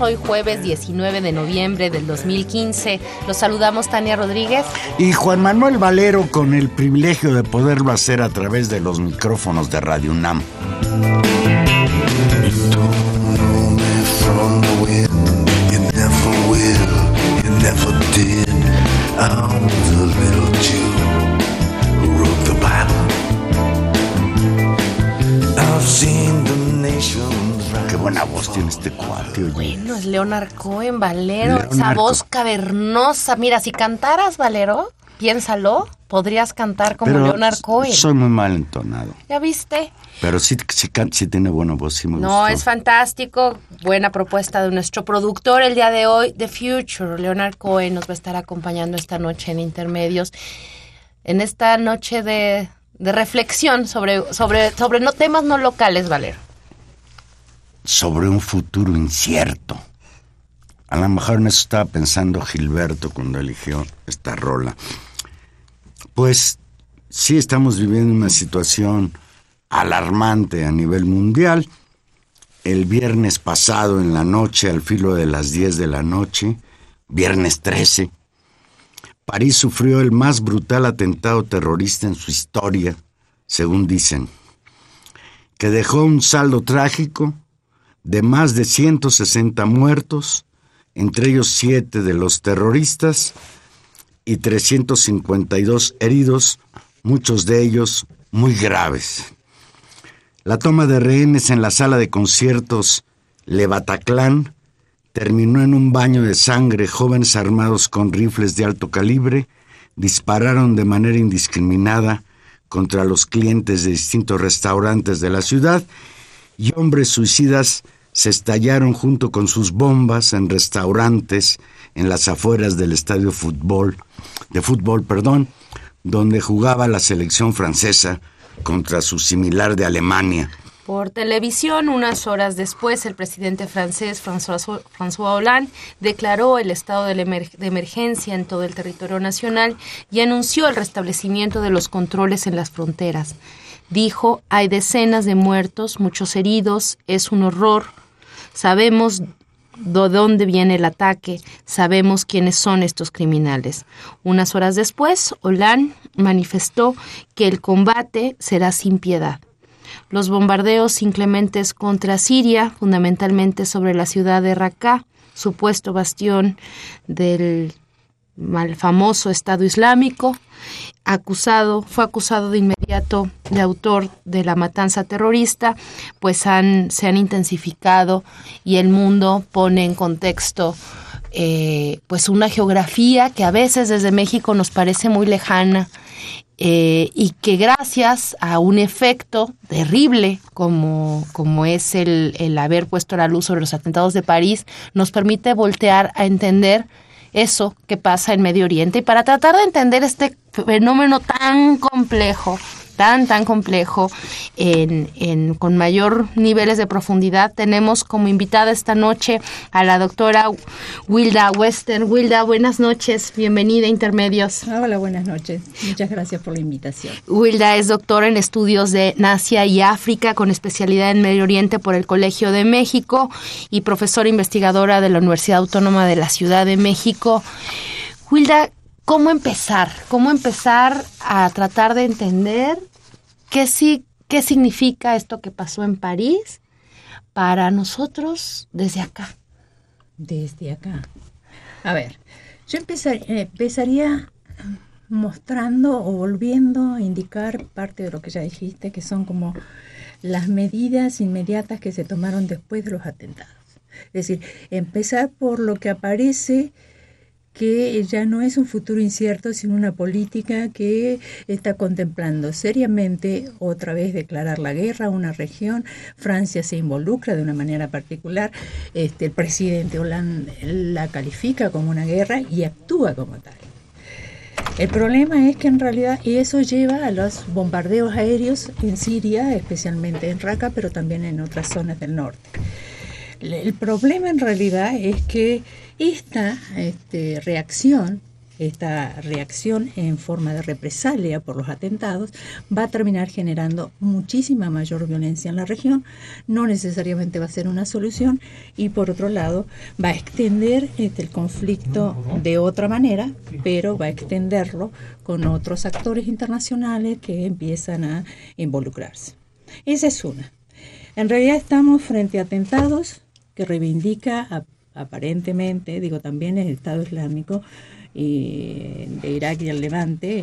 Hoy jueves 19 de noviembre del 2015. Los saludamos Tania Rodríguez. Y Juan Manuel Valero con el privilegio de poderlo hacer a través de los micrófonos de Radio UNAM. Leonard Cohen, Valero. esa voz cavernosa. Mira, si cantaras, Valero, piénsalo, podrías cantar como Leonard Cohen. Soy muy mal entonado. ¿Ya viste? Pero sí, sí, sí tiene buena voz, sí me No, es fantástico. Buena propuesta de nuestro productor el día de hoy, The Future. Leonard Cohen nos va a estar acompañando esta noche en Intermedios. En esta noche de, de reflexión sobre, sobre, sobre no, temas no locales, Valero sobre un futuro incierto. A lo mejor en eso estaba pensando Gilberto cuando eligió esta rola. Pues sí estamos viviendo una situación alarmante a nivel mundial. El viernes pasado en la noche, al filo de las 10 de la noche, viernes 13, París sufrió el más brutal atentado terrorista en su historia, según dicen, que dejó un saldo trágico de más de 160 muertos, entre ellos siete de los terroristas y 352 heridos, muchos de ellos muy graves. La toma de rehenes en la sala de conciertos Le Bataclan terminó en un baño de sangre. Jóvenes armados con rifles de alto calibre dispararon de manera indiscriminada contra los clientes de distintos restaurantes de la ciudad y hombres suicidas se estallaron junto con sus bombas en restaurantes en las afueras del estadio fútbol, de fútbol, perdón, donde jugaba la selección francesa contra su similar de Alemania. Por televisión, unas horas después, el presidente francés François, François Hollande declaró el estado de, de, emergencia en todo el territorio nacional y anunció el restablecimiento de los controles en las fronteras. Dijo, hay decenas de muertos, muchos heridos, es un horror, Sabemos de dónde viene el ataque, sabemos quiénes son estos criminales. Unas horas después, Hollande manifestó que el combate será sin piedad. Los bombardeos inclementes contra Siria, fundamentalmente sobre la ciudad de Raqqa, supuesto bastión del mal famoso Estado Islámico, acusado, fue acusado de inmediato de autor de la matanza terrorista, pues han, se han intensificado y el mundo pone en contexto eh, pues una geografía que a veces desde México nos parece muy lejana eh, y que gracias a un efecto terrible como, como es el, el haber puesto la luz sobre los atentados de París, nos permite voltear a entender eso que pasa en Medio Oriente y para tratar de entender este fenómeno tan complejo tan, tan complejo, en, con mayor niveles de profundidad. Tenemos como invitada esta noche a la doctora Wilda Western. Wilda, buenas noches, bienvenida a Intermedios. Hola, buenas noches. Muchas gracias por la invitación. Wilda es doctora en estudios de Asia y África con especialidad en Medio Oriente por el Colegio de México y profesora investigadora de la Universidad Autónoma de la Ciudad de México. Wilda, ¿Cómo empezar? ¿Cómo empezar a tratar de entender qué, sí, qué significa esto que pasó en París para nosotros desde acá? Desde acá. A ver, yo empezaría mostrando o volviendo a indicar parte de lo que ya dijiste, que son como las medidas inmediatas que se tomaron después de los atentados. Es decir, empezar por lo que aparece que ya no es un futuro incierto, sino una política que está contemplando seriamente otra vez declarar la guerra a una región. Francia se involucra de una manera particular. Este, el presidente Hollande la califica como una guerra y actúa como tal. El problema es que en realidad, eso lleva a los bombardeos aéreos en Siria, especialmente en Raqqa, pero también en otras zonas del norte. El problema en realidad es que esta este, reacción, esta reacción en forma de represalia por los atentados, va a terminar generando muchísima mayor violencia en la región, no necesariamente va a ser una solución y por otro lado va a extender este, el conflicto de otra manera, pero va a extenderlo con otros actores internacionales que empiezan a involucrarse. Esa es una. En realidad estamos frente a atentados que reivindica aparentemente, digo también el Estado Islámico y de Irak y el Levante,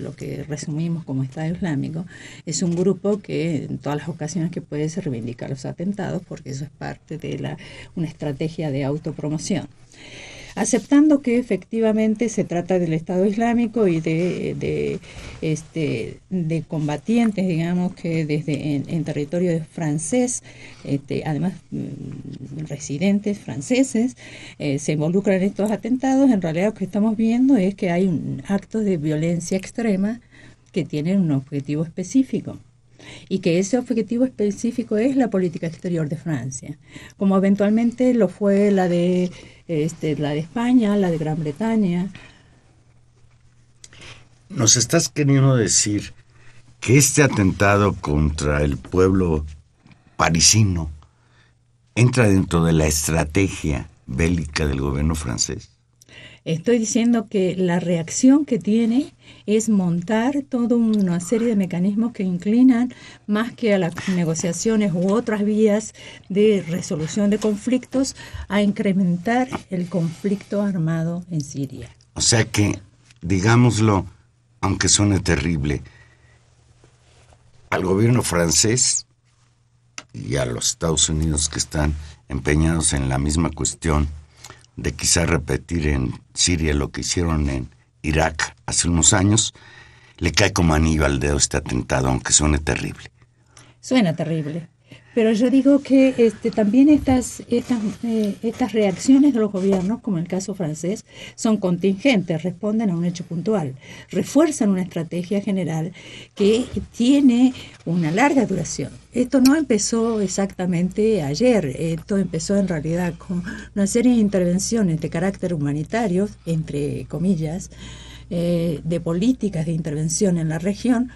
lo que resumimos como Estado Islámico, es un grupo que en todas las ocasiones que puede se reivindica los atentados porque eso es parte de la, una estrategia de autopromoción aceptando que efectivamente se trata del Estado Islámico y de, de, este, de combatientes, digamos, que desde en, territorio francés, este, además mm, residentes franceses, eh, se involucran en estos atentados, en realidad lo que estamos viendo es que hay un acto de violencia extrema que tienen un objetivo específico y que ese objetivo específico es la política exterior de Francia, como eventualmente lo fue la de este, la de España, la de Gran Bretaña. Nos estás queriendo decir que este atentado contra el pueblo parisino entra dentro de la estrategia bélica del gobierno francés. Estoy diciendo que la reacción que tiene es montar toda una serie de mecanismos que inclinan más que a las negociaciones u otras vías de resolución de conflictos a incrementar el conflicto armado en Siria. O sea que, digámoslo, aunque suene terrible, al gobierno francés y a los Estados Unidos que están empeñados en la misma cuestión, de quizá repetir en Siria lo que hicieron en Irak hace unos años, le cae como anillo al dedo este atentado, aunque suene terrible. Suena terrible. Pero yo digo que este, también estas, estas, eh, estas reacciones de los gobiernos, como el caso francés, son contingentes, responden a un hecho puntual, refuerzan una estrategia general que tiene una larga duración. Esto no empezó exactamente ayer, esto empezó en realidad con una serie de intervenciones de carácter humanitario, entre comillas, eh, de políticas de intervención en la región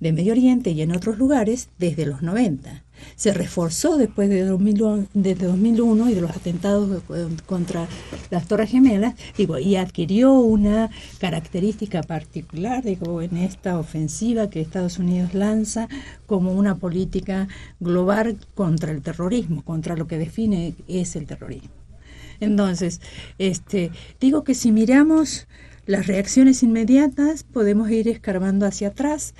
de Medio Oriente y en otros lugares desde los 90 se reforzó después de 2001, desde 2001 y de los atentados contra las Torres Gemelas, y adquirió una característica particular, digo, en esta ofensiva que Estados Unidos lanza como una política global contra el terrorismo, contra lo que define es el terrorismo. Entonces, este, digo que si miramos las reacciones inmediatas podemos ir escarbando hacia atrás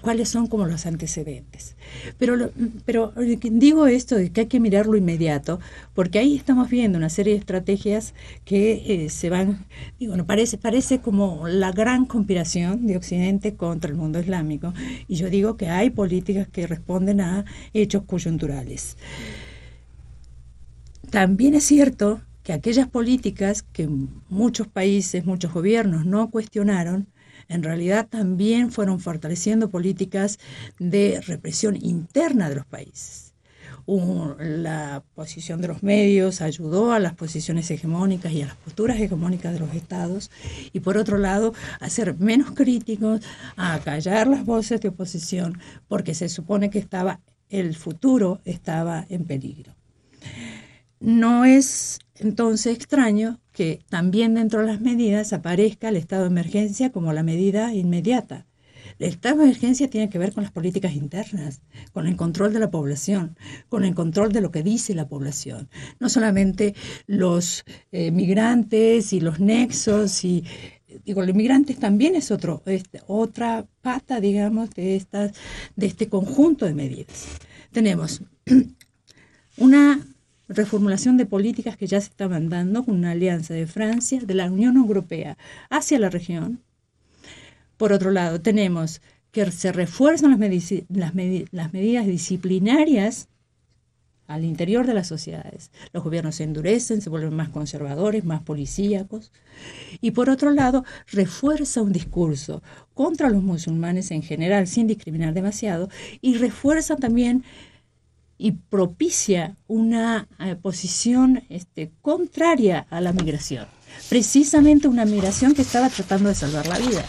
cuáles son como los antecedentes. Pero, pero digo esto de que hay que mirar lo inmediato, porque ahí estamos viendo una serie de estrategias que eh, se van, digo, no, parece, parece como la gran conspiración de Occidente contra el mundo islámico. Y yo digo que hay políticas que responden a hechos coyunturales. También es cierto que aquellas políticas que muchos países, muchos gobiernos no cuestionaron, en realidad también fueron fortaleciendo políticas de represión interna de los países. la posición de los medios ayudó a las posiciones hegemónicas y a las posturas hegemónicas de los estados y por otro lado a ser menos críticos, a callar las voces de oposición porque se supone que estaba el futuro estaba en peligro. No es entonces extraño que también dentro de las medidas aparezca el estado de emergencia como la medida inmediata. El estado de emergencia tiene que ver con las políticas internas, con el control de la población, con el control de lo que dice la población. No solamente los eh, migrantes y los nexos y digo, los migrantes también es otro, otra pata, digamos, de estas, de este conjunto de medidas. Tenemos una reformulación de políticas que ya se estaban dando con una alianza de Francia, de la Unión Europea hacia la región. Por otro lado, tenemos que se refuerzan las, las medidas disciplinarias al interior de las sociedades. Los gobiernos se endurecen, se vuelven más conservadores, más policíacos. Y por otro lado, refuerza un discurso contra los musulmanes en general, sin discriminar demasiado, y refuerza también y propicia una eh, posición este, contraria a la migración precisamente una migración que estaba tratando de salvar la vida.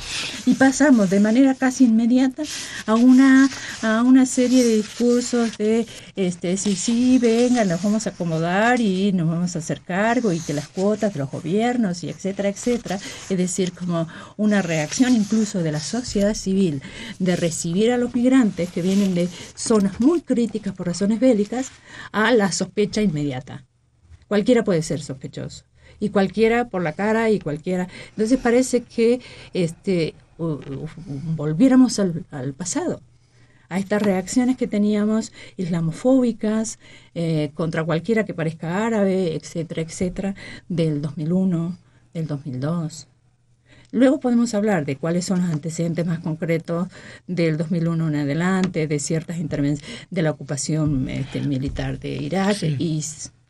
Y pasamos de manera casi inmediata a una, a una serie de discursos de, este, sí, sí, venga, nos vamos a acomodar y nos vamos a hacer cargo y que las cuotas de los gobiernos y etcétera, etcétera. Es decir, como una reacción incluso de la sociedad civil de recibir a los migrantes que vienen de zonas muy críticas por razones bélicas a la sospecha inmediata. Cualquiera puede ser sospechoso y cualquiera por la cara y cualquiera. Entonces parece que este, volviéramos al, pasado a estas reacciones que teníamos islamofóbicas eh, contra cualquiera que parezca árabe, etcétera, etcétera, del 2001, del 2002. Luego podemos hablar de cuáles son los antecedentes más concretos del 2001 en adelante, de ciertas intervenciones, de la ocupación este, militar de Irak y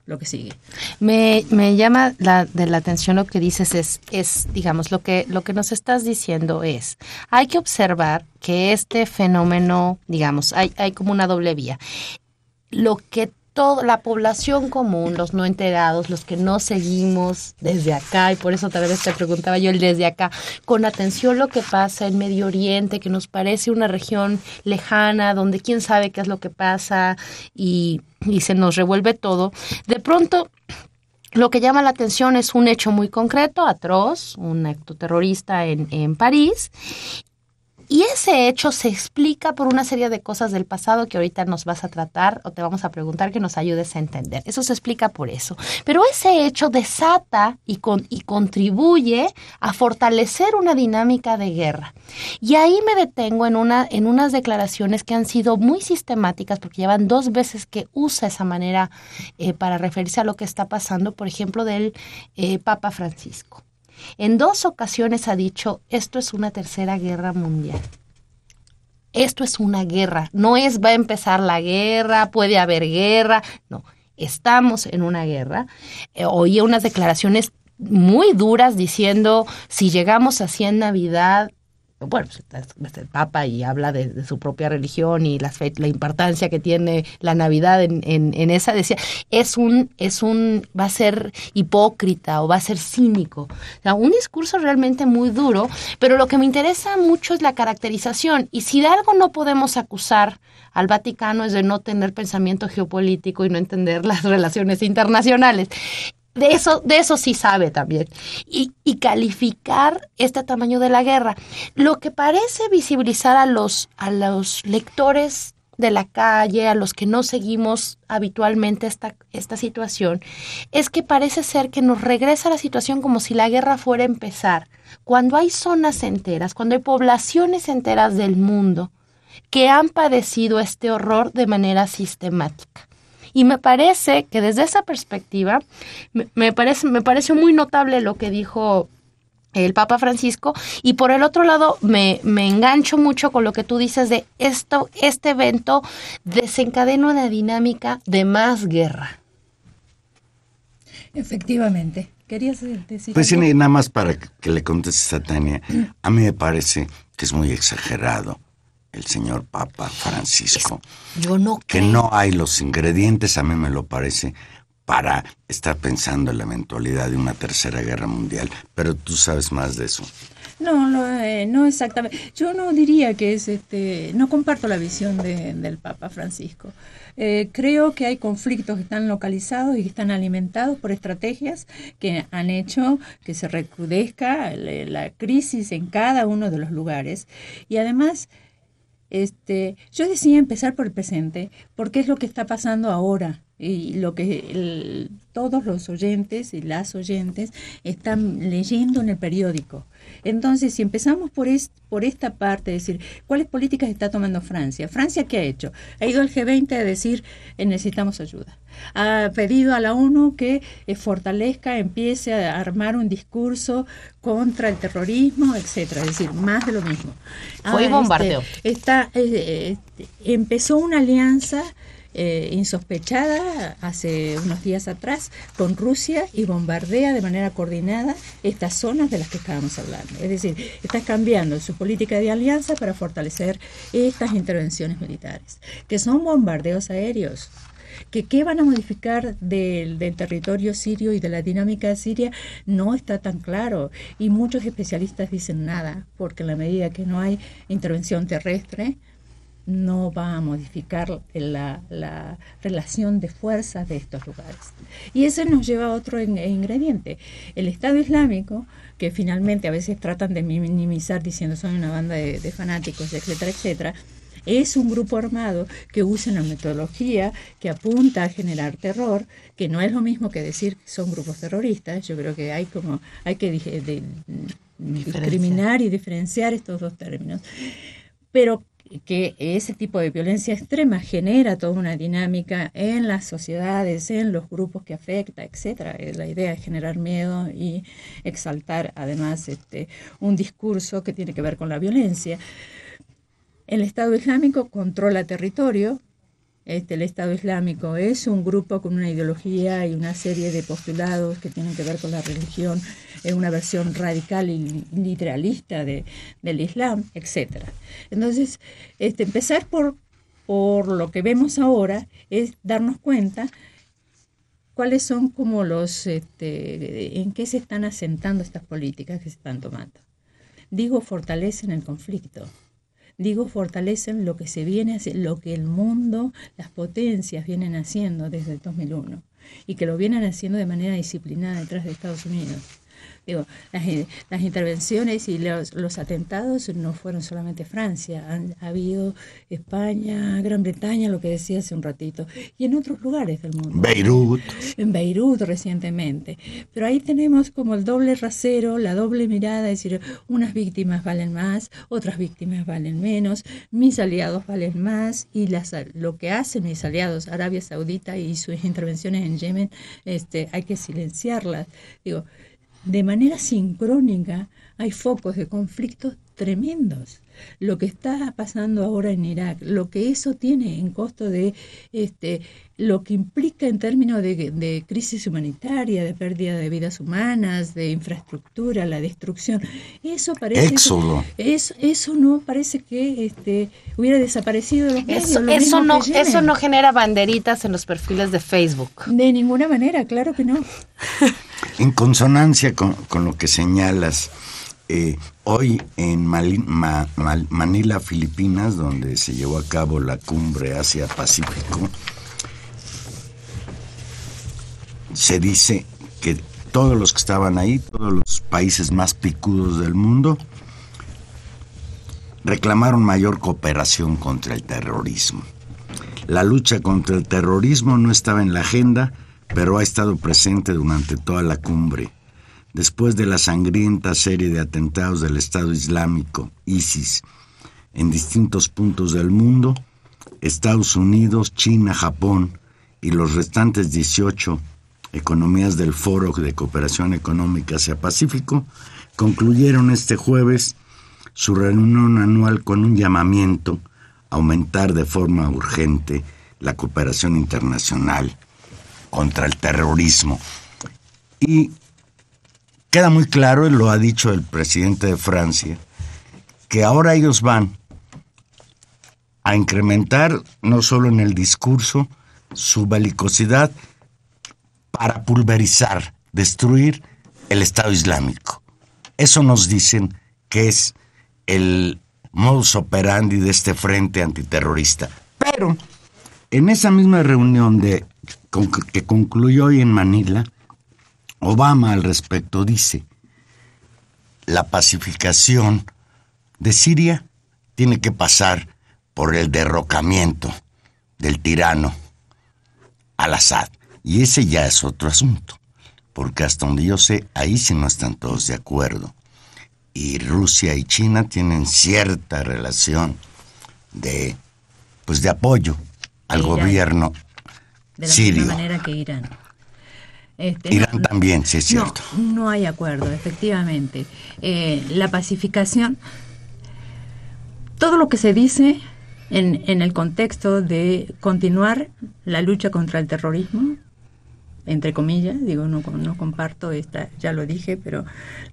lo que sigue. Me, me llama la, de la atención lo que dices es, es, digamos, lo que, lo que nos estás diciendo es, hay que observar que este fenómeno, digamos, hay, hay como una doble vía. Lo que toda la población común, los no enterados, los que no seguimos desde acá, y por eso tal vez te preguntaba yo el desde acá, con atención lo que pasa en Medio Oriente, que nos parece una región lejana, donde quién sabe qué es lo que pasa y, y se nos revuelve todo, de pronto lo que llama la atención es un hecho muy concreto, atroz, un acto terrorista en, en París, y ese hecho se explica por una serie de cosas del pasado que ahorita nos vas a tratar o te vamos a preguntar que nos ayudes a entender. Eso se explica por eso. Pero ese hecho desata y, y contribuye a fortalecer una dinámica de guerra. Y ahí me detengo en, una, en unas declaraciones que han sido muy sistemáticas porque llevan dos veces que usa esa manera eh, para referirse a lo que está pasando, por ejemplo, del eh, Papa Francisco. En dos ocasiones ha dicho, esto es una tercera guerra mundial. Esto es una guerra. No es va a empezar la guerra, puede haber guerra. No, estamos en una guerra. Eh, oía unas declaraciones muy duras diciendo, si llegamos así en Navidad, bueno, pues, es el Papa y habla de, su propia religión y la, importancia que tiene la Navidad en, esa, decía, es un, es un, va a ser hipócrita o va a ser cínico. Un discurso realmente muy duro, pero lo que me interesa mucho es la caracterización. Y si de algo no podemos acusar al Vaticano es de no tener pensamiento geopolítico y no entender las relaciones internacionales de eso, de eso sí sabe también. Y, y, calificar este tamaño de la guerra. Lo que parece visibilizar a los, a los lectores de la calle, a los que no seguimos habitualmente esta, esta situación, es que parece ser que nos regresa la situación como si la guerra fuera a empezar. Cuando hay zonas enteras, cuando hay poblaciones enteras del mundo que han padecido este horror de manera sistemática. Y me parece que desde esa perspectiva, me, parece, me pareció muy notable lo que dijo el Papa Francisco y por el otro lado me, me, engancho mucho con lo que tú dices de esto, este evento desencadena una dinámica de más guerra. Efectivamente. ¿Querías decir? Pues nada más para que le contestes a Tania. A mí me parece que es muy exagerado el señor Papa Francisco. Yo no Que no hay los ingredientes, a mí me lo parece, para estar pensando en la eventualidad de una tercera guerra mundial. Pero tú sabes más de eso. No, no, eh, no exactamente. Yo no diría que es este, no comparto la visión del Papa Francisco. Eh, creo que hay conflictos que están localizados y que están alimentados por estrategias que han hecho que se recrudezca la crisis en cada uno de los lugares. Y además, este, yo decía empezar por el presente, porque es lo que está pasando ahora y lo que todos los oyentes y las oyentes están leyendo en el periódico. Entonces, si empezamos por, por esta parte, decir, ¿cuáles políticas está tomando Francia? ¿Francia qué ha hecho? Ha ido al G20 a decir, eh, necesitamos ayuda. Ha pedido a la ONU que eh, fortalezca, empiece a armar un discurso contra el terrorismo, etcétera, es decir, más de lo mismo. Fue ah, bombardeo. Este, está, eh, empezó una alianza eh, insospechada hace unos días atrás con Rusia y bombardea de manera coordinada estas zonas de las que estábamos hablando. Es decir, está cambiando su política de alianza para fortalecer estas intervenciones militares, que son bombardeos aéreos que qué van a modificar del, del, territorio sirio y de la dinámica siria no está tan claro y muchos especialistas dicen nada porque en la medida que no hay intervención terrestre no va a modificar la, la, relación de fuerzas de estos lugares. Y eso nos lleva a otro ingrediente. El Estado Islámico, que finalmente a veces tratan de minimizar diciendo son una banda de, fanáticos, etcétera, etcétera, es un grupo armado que usa una metodología que apunta a generar terror, que no es lo mismo que decir que son grupos terroristas. Yo creo que hay como hay que discriminar y diferenciar estos dos términos. Pero que ese tipo de violencia extrema genera toda una dinámica en las sociedades, en los grupos que afecta, etcétera. La idea es generar miedo y exaltar además este, un discurso que tiene que ver con la violencia. El Estado Islámico controla territorio, este, el Estado Islámico es un grupo con una ideología y una serie de postulados que tienen que ver con la religión, es una versión radical y literalista de, del Islam, etc. Entonces, este, empezar por, por lo que vemos ahora es darnos cuenta cuáles son como los, este, en qué se están asentando estas políticas que se están tomando. Digo, fortalecen el conflicto digo, fortalecen lo que se viene, lo que el mundo, las potencias vienen haciendo desde el 2001 y que lo vienen haciendo de manera disciplinada detrás de Estados Unidos. Digo, las, intervenciones y los, atentados no fueron solamente Francia, han ha habido España, Gran Bretaña, lo que decía hace un ratito, y en otros lugares del mundo. Beirut. En Beirut recientemente. Pero ahí tenemos como el doble rasero, la doble mirada, es decir, unas víctimas valen más, otras víctimas valen menos, mis aliados valen más, y las, lo que hacen mis aliados, Arabia Saudita y sus intervenciones en Yemen, este, hay que silenciarlas. Digo, de manera sincrónica hay focos de conflictos tremendos. Lo que está pasando ahora en Irak, lo que eso tiene en costo de este, lo que implica en términos de, crisis humanitaria, de pérdida de vidas humanas, de infraestructura, la destrucción, eso parece Éxodo. eso, eso no parece que este, hubiera desaparecido de los eso, eso no, eso no genera banderitas en los perfiles de Facebook. De ninguna manera, claro que no. en consonancia con, lo que señalas, eh, hoy en Manila, Filipinas, donde se llevó a cabo la cumbre Asia-Pacífico, se dice que todos los que estaban ahí, todos los países más picudos del mundo, reclamaron mayor cooperación contra el terrorismo. La lucha contra el terrorismo no estaba en la agenda, pero ha estado presente durante toda la cumbre. Después de la sangrienta serie de atentados del Estado Islámico, ISIS, en distintos puntos del mundo, Estados Unidos, China, Japón y los restantes 18 economías del Foro de Cooperación Económica Asia-Pacífico concluyeron este jueves su reunión anual con un llamamiento a aumentar de forma urgente la cooperación internacional contra el terrorismo. Y queda muy claro, y lo ha dicho el presidente de Francia, que ahora ellos van a incrementar no solo en el discurso su belicosidad para pulverizar, destruir el Estado Islámico. Eso nos dicen que es el modus operandi de este frente antiterrorista. Pero en esa misma reunión de, que concluyó hoy en Manila, Obama al respecto dice, la pacificación de Siria tiene que pasar por el derrocamiento del tirano al-Assad. Y ese ya es otro asunto, porque hasta donde yo sé, ahí sí no están todos de acuerdo. Y Rusia y China tienen cierta relación de, pues de apoyo al gobierno de la sirio. misma manera que Irán. Este, Irán no, también, sí es cierto. No, no hay acuerdo, efectivamente. Eh, la pacificación, todo lo que se dice en, en el contexto de continuar la lucha contra el terrorismo, entre comillas, digo, no, no comparto esta, ya lo dije, pero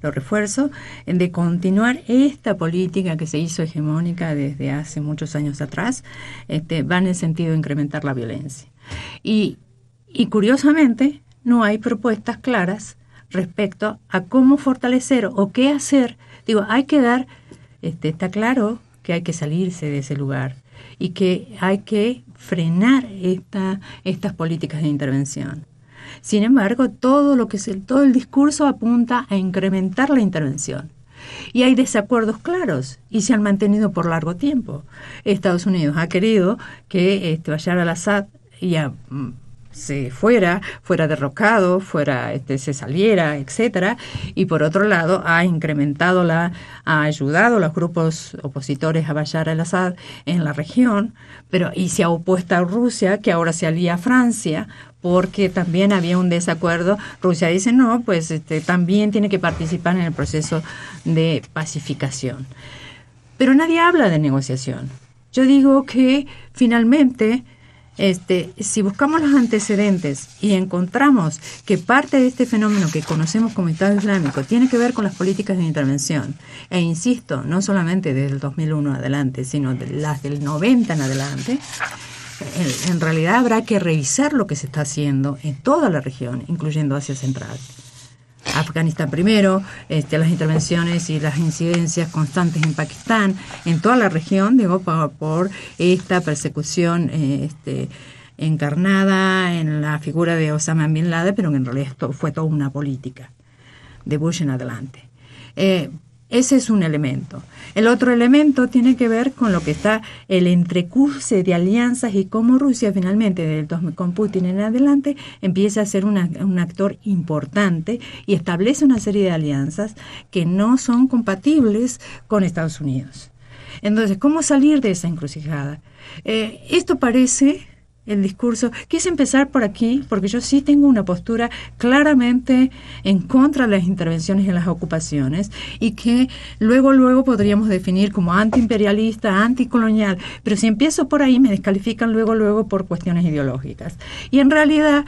lo refuerzo, de continuar esta política que se hizo hegemónica desde hace muchos años atrás, este, va en el sentido de incrementar la violencia. Y, curiosamente, no hay propuestas claras respecto a cómo fortalecer o qué hacer. Digo, hay que dar, este, está claro que hay que salirse de ese lugar y que hay que frenar esta, estas políticas de intervención. Sin embargo, todo lo que es el, todo el discurso apunta a incrementar la intervención. Y hay desacuerdos claros y se han mantenido por largo tiempo. Estados Unidos ha querido que este, al-Assad ya se fuera, fuera derrocado, fuera, este, se saliera, etcétera, y por otro lado ha incrementado la, ha ayudado a los grupos opositores a Bashar al-Assad en la región, pero y se ha opuesto a Rusia, que ahora se alía a Francia, porque también había un desacuerdo. Rusia dice no, pues este, también tiene que participar en el proceso de pacificación. Pero nadie habla de negociación. Yo digo que finalmente este, si buscamos los antecedentes y encontramos que parte de este fenómeno que conocemos como Estado Islámico tiene que ver con las políticas de intervención, e insisto, no solamente desde el 2001 adelante, sino de las del 90 en adelante, en, en realidad habrá que revisar lo que se está haciendo en toda la región, incluyendo Asia Central. Afganistán primero, este, las intervenciones y las incidencias constantes en Pakistán, en toda la región, digo, por, esta persecución eh, este, encarnada en la figura de Osama Bin Laden, pero en realidad fue toda una política de Bush en adelante. Eh, ese es un elemento. El otro elemento tiene que ver con lo que está el entrecurse de alianzas y cómo Rusia finalmente, con Putin en adelante, empieza a ser un actor importante y establece una serie de alianzas que no son compatibles con Estados Unidos. Entonces, ¿cómo salir de esa encrucijada? Eh, esto parece el discurso. Quise empezar por aquí porque yo sí tengo una postura claramente en contra de las intervenciones en las ocupaciones y que luego luego podríamos definir como antiimperialista, anticolonial, pero si empiezo por ahí me descalifican luego luego por cuestiones ideológicas. Y en realidad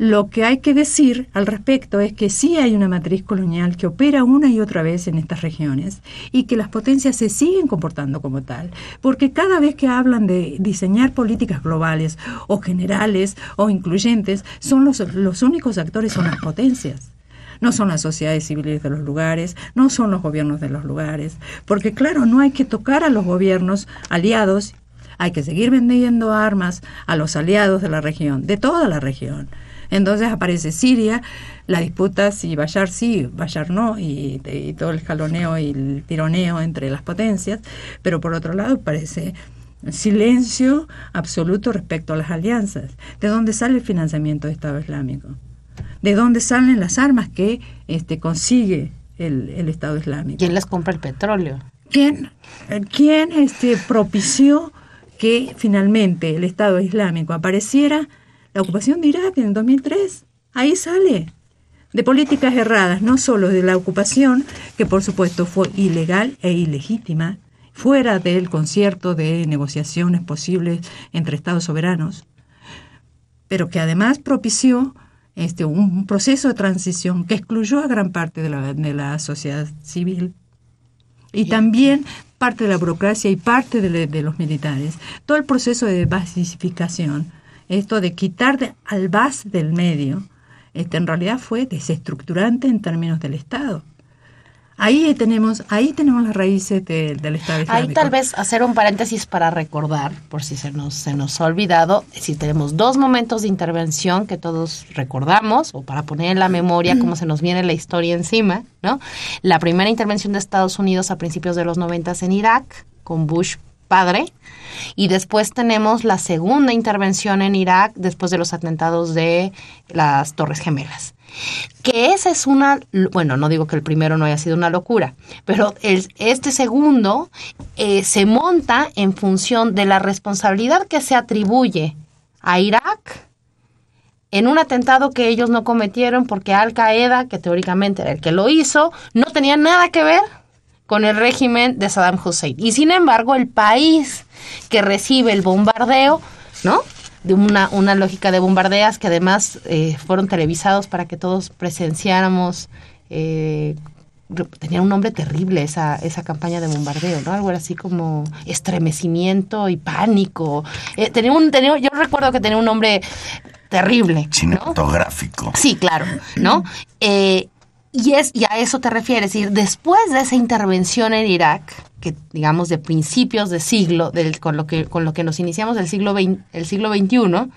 lo que hay que decir al respecto es que sí hay una matriz colonial que opera una y otra vez en estas regiones y que las potencias se siguen comportando como tal, porque cada vez que hablan de diseñar políticas globales o generales o incluyentes, son los, los únicos actores son las potencias no son las sociedades civiles de los lugares, no son los gobiernos de los lugares, porque claro, no hay que tocar a los gobiernos aliados, hay que seguir vendiendo armas a los aliados de la región, de toda la región. Entonces aparece Siria, la disputa si Bayar sí, Bayar no, y, y, todo el jaloneo y el tironeo entre las potencias, pero por otro lado aparece silencio absoluto respecto a las alianzas. ¿De dónde sale el financiamiento del Estado Islámico? ¿De dónde salen las armas que este, consigue el, Estado Islámico? ¿Quién les compra el petróleo? ¿Quién, quién este, propició que finalmente el Estado Islámico apareciera? La ocupación de Irak en el 2003. Ahí sale. De políticas erradas, no solo de la ocupación, que por supuesto fue ilegal e ilegítima, fuera del concierto de negociaciones posibles entre Estados soberanos, pero que además propició este, un proceso de transición que excluyó a gran parte de la, de la sociedad civil y también parte de la burocracia y parte de, los militares. Todo el proceso de basificación, esto de quitar al bas del medio, este, en realidad fue desestructurante en términos del Estado. Ahí tenemos, ahí tenemos las raíces del Estado Islámico. Ahí tal vez hacer un paréntesis para recordar, por si se nos, se nos ha olvidado, si tenemos dos momentos de intervención que todos recordamos, o para poner en la memoria cómo se nos viene la historia encima, ¿no? La primera intervención de Estados Unidos a principios de los noventas en Irak, con Bush padre, y después tenemos la segunda intervención en Irak después de los atentados de las Torres Gemelas. Que esa es una, bueno, no digo que el primero no haya sido una locura, pero este segundo eh, se monta en función de la responsabilidad que se atribuye a Irak en un atentado que ellos no cometieron porque Al Qaeda, que teóricamente era el que lo hizo, no tenía nada que ver con el régimen de Saddam Hussein. Y sin embargo, el país que recibe el bombardeo, ¿no? de una, una lógica de bombardeas que además eh, fueron televisados para que todos presenciáramos. Eh, tenía un nombre terrible esa, esa campaña de bombardeo, ¿no? Algo así como estremecimiento y pánico. Eh, tenía un, tenía, yo recuerdo que tenía un nombre terrible. Cinematográfico. Sí, claro, ¿no? Eh, y, es, y a eso te refieres, decir, después de esa intervención en Irak, que digamos de principios de siglo, del, con, lo que, con lo que nos iniciamos el siglo, el siglo XXI,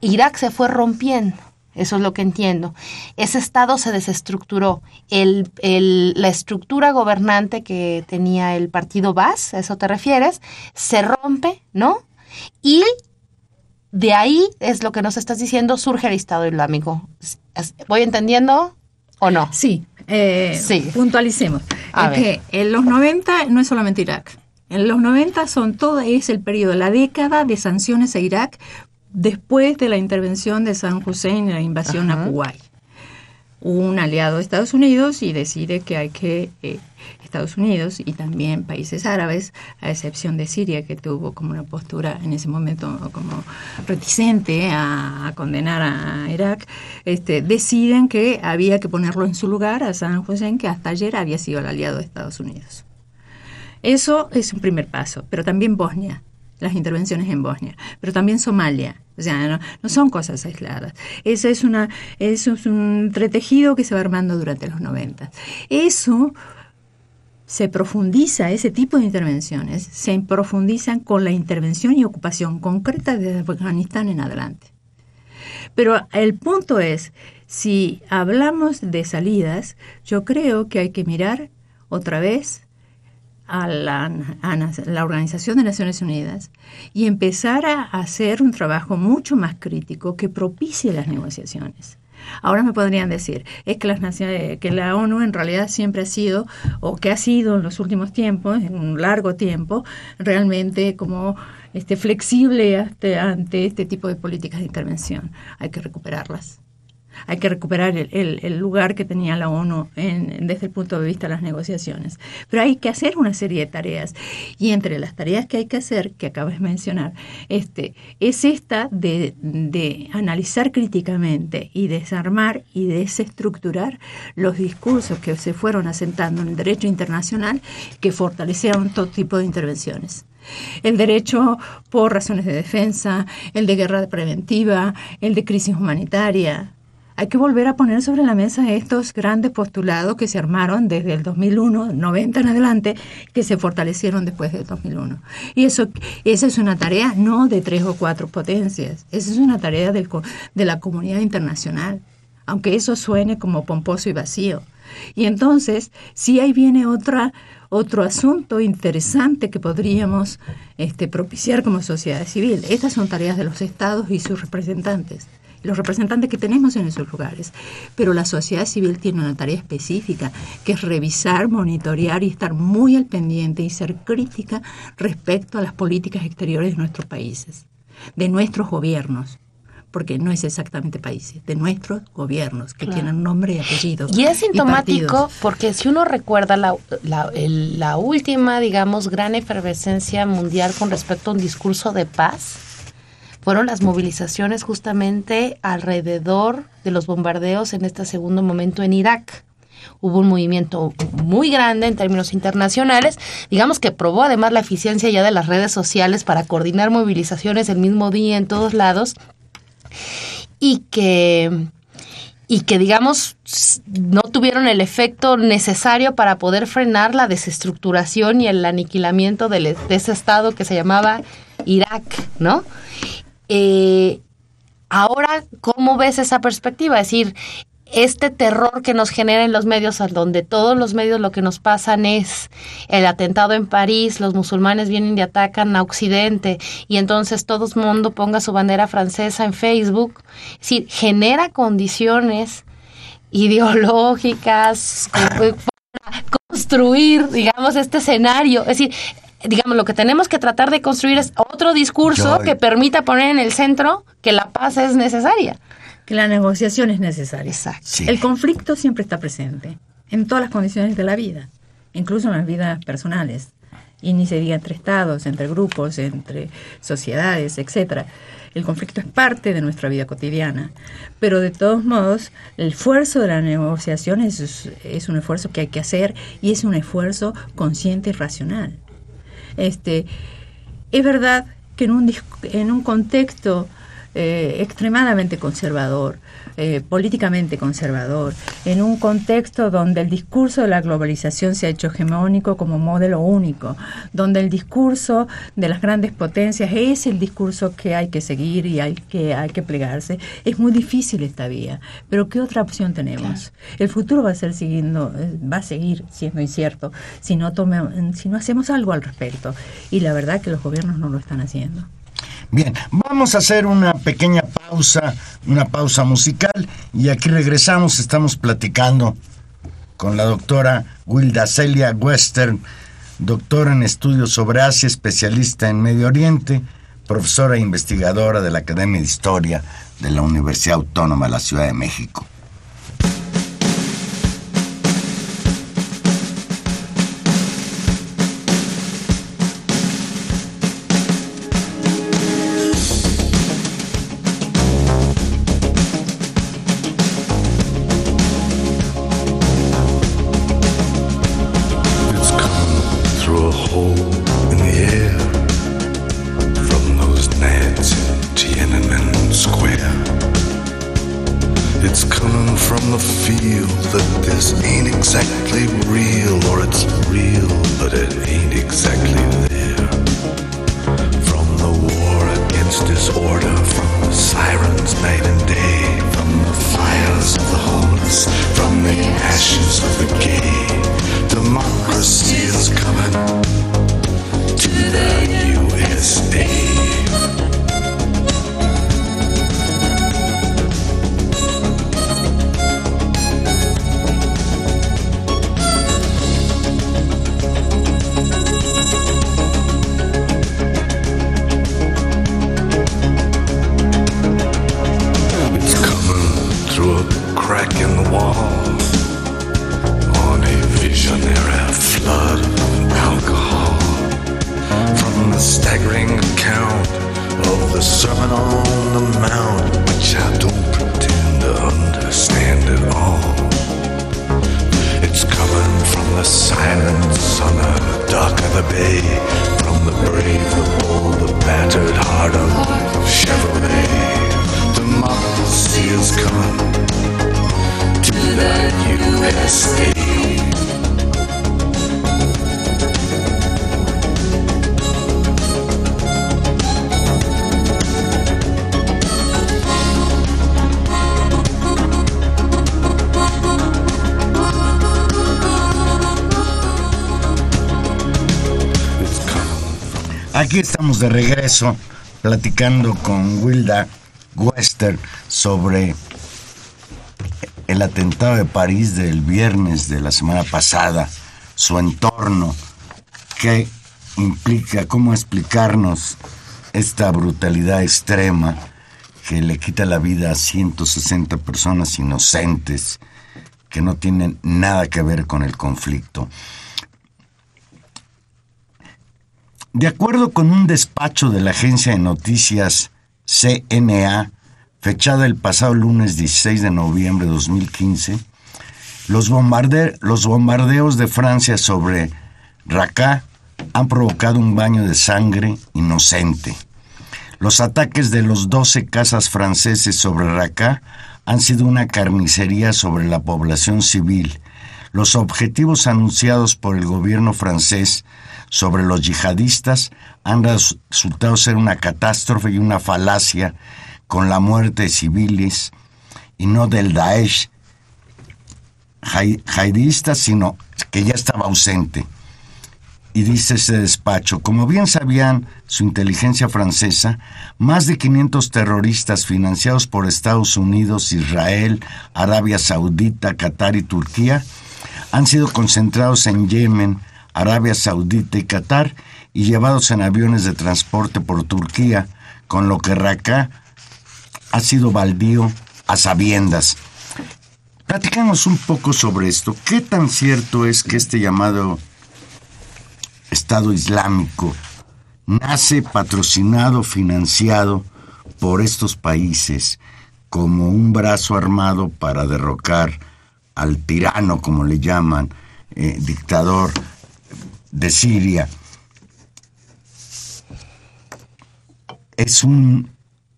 Irak se fue rompiendo. Eso es lo que entiendo. Ese Estado se desestructuró. El, el, la estructura gobernante que tenía el partido Bas, a eso te refieres, se rompe, ¿no? Y de ahí es lo que nos estás diciendo, surge el Estado Islámico. ¿Voy entendiendo? ¿O no? Sí, eh, sí. puntualicemos. que en los 90 no es solamente Irak. En los 90 son todo, es el periodo, la década de sanciones a Irak después de la intervención de San Hussein en la invasión a Kuwait. Un aliado de Estados Unidos y decide que hay que eh, Estados Unidos y también países árabes, a excepción de Siria, que tuvo como una postura en ese momento como reticente a, condenar a Irak, este, deciden que había que ponerlo en su lugar a Saddam Hussein, que hasta ayer había sido el aliado de Estados Unidos. Eso es un primer paso, pero también Bosnia, las intervenciones en Bosnia, pero también Somalia. O sea, no, son cosas aisladas. Eso es, una, eso es un entretejido que se va armando durante los 90. Eso se profundiza ese tipo de intervenciones, se profundizan con la intervención y ocupación concreta de Afganistán en adelante. Pero el punto es, si hablamos de salidas, yo creo que hay que mirar otra vez a la, a la, Organización de Naciones Unidas y empezar a hacer un trabajo mucho más crítico que propicie las negociaciones. Ahora me podrían decir, es que, las naciones, que la ONU en realidad siempre ha sido, o que ha sido en los últimos tiempos, en un largo tiempo, realmente como este, flexible ante este tipo de políticas de intervención. Hay que recuperarlas. Hay que recuperar el, lugar que tenía la ONU desde el punto de vista de las negociaciones. Pero hay que hacer una serie de tareas. Y entre las tareas que hay que hacer, que acabas de mencionar, este, es esta de, analizar críticamente y desarmar y desestructurar los discursos que se fueron asentando en el derecho internacional que fortalecieron todo tipo de intervenciones el derecho por razones de defensa, el de guerra preventiva, el de crisis humanitaria, hay que volver a poner sobre la mesa estos grandes postulados que se armaron desde el 2001, 90 en adelante, que se fortalecieron después del 2001. Y eso, esa es una tarea no de tres o cuatro potencias, esa es una tarea del, de la comunidad internacional, aunque eso suene como pomposo y vacío. Y entonces, si ahí viene otra, otro asunto interesante que podríamos este, propiciar como sociedad civil. Estas son tareas de los estados y sus representantes los representantes que tenemos en esos lugares. Pero la sociedad civil tiene una tarea específica, que es revisar, monitorear y estar muy al pendiente y ser crítica respecto a las políticas exteriores de nuestros países, de nuestros gobiernos porque no es exactamente países, de nuestros gobiernos, que tienen nombre y apellido. Y es sintomático porque si uno recuerda la, la última, digamos, gran efervescencia mundial con respecto a un discurso de paz, fueron las movilizaciones justamente alrededor de los bombardeos en este segundo momento en Irak. Hubo un movimiento muy grande en términos internacionales, digamos que probó además la eficiencia ya de las redes sociales para coordinar movilizaciones el mismo día en todos lados y que y que digamos no tuvieron el efecto necesario para poder frenar la desestructuración y el aniquilamiento de, de ese estado que se llamaba Irak, ¿no? Eh, ahora, ¿cómo ves esa perspectiva? Es decir, este terror que nos genera en los medios, donde todos los medios lo que nos pasan es el atentado en París, los musulmanes vienen y atacan a Occidente, y entonces todo el mundo ponga su bandera francesa en Facebook, es decir, genera condiciones ideológicas para construir, digamos, este escenario. Es decir, digamos, lo que tenemos que tratar de construir es otro discurso que permita poner en el centro que la paz es necesaria. Que la negociación es necesaria. Exacto. El conflicto siempre está presente, en todas las condiciones de la vida, incluso en las vidas personales. Y ni se diga entre estados, entre grupos, entre sociedades, etcétera. El conflicto es parte de nuestra vida cotidiana, pero de todos modos el esfuerzo de la negociación es, es un esfuerzo que hay que hacer y es un esfuerzo consciente y racional. Este, es verdad que en un, en un contexto eh, extremadamente conservador, eh, políticamente conservador, en un contexto donde el discurso de la globalización se ha hecho hegemónico como modelo único, donde el discurso de las grandes potencias es el discurso que hay que seguir y hay que, hay que plegarse. Es muy difícil esta vía, pero ¿qué otra opción tenemos? El futuro va a ser siguiendo, eh, va a seguir siendo incierto si no, tome, si no hacemos algo al respecto. Y la verdad que los gobiernos no lo están haciendo. Bien, vamos a hacer una pequeña pausa, una pausa musical y aquí regresamos, estamos platicando con la doctora Wilda Celia Western, doctora en estudios sobre Asia, especialista en Medio Oriente, profesora e investigadora de la Academia de Historia de la Universidad Autónoma de la Ciudad de México. Estamos de regreso platicando con Wilda Wester sobre el atentado de París del viernes de la semana pasada, su entorno, qué implica, cómo explicarnos esta brutalidad extrema que le quita la vida a 160 personas inocentes que no tienen nada que ver con el conflicto. De acuerdo con un despacho de la agencia de noticias CNA, fechada el pasado lunes 16 de noviembre de 2015, los, los bombardeos de Francia sobre Raqqa han provocado un baño de sangre inocente. Los ataques de los 12 cazas franceses sobre Raqqa han sido una carnicería sobre la población civil. Los objetivos anunciados por el gobierno francés sobre los yihadistas han resultado ser una catástrofe y una falacia con la muerte de civiles y no del Daesh jihadista, sino que ya estaba ausente. Y dice ese despacho, como bien sabían su inteligencia francesa, más de 500 terroristas financiados por Estados Unidos, Israel, Arabia Saudita, Qatar y Turquía han sido concentrados en Yemen, Arabia Saudita y Qatar y llevados en aviones de transporte por Turquía, con lo que Raqqa ha sido baldío a sabiendas. Platicamos un poco sobre esto. ¿Qué tan cierto es que este llamado Estado Islámico nace patrocinado, financiado por estos países como un brazo armado para derrocar al tirano, como le llaman, eh, dictador de Siria? Es un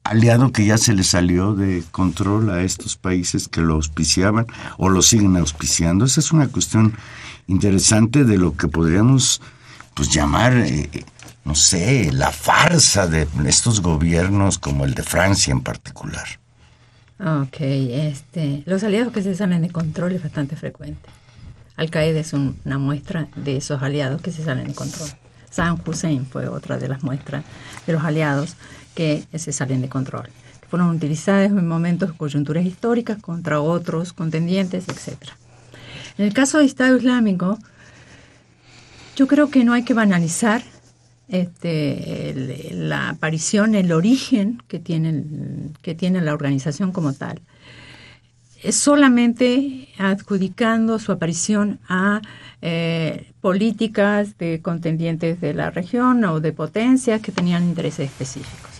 aliado que ya se le salió de control a estos países que lo auspiciaban o lo siguen auspiciando. Esa es una cuestión interesante de lo que podríamos pues llamar, eh, no sé, la farsa de estos gobiernos como el de Francia en particular. Ok, este, los aliados que se salen de control es bastante frecuente. Al-Qaeda es una muestra de esos aliados que se salen de control. Saddam Hussein fue otra de las muestras de los aliados que se salen de control, fueron utilizados en momentos coyunturas históricas contra otros contendientes, etc. En el caso del Estado Islámico, yo creo que no hay que banalizar este, la aparición, el origen que tiene la organización como tal. Solamente adjudicando su aparición a eh, políticas de contendientes de la región o de potencias que tenían intereses específicos.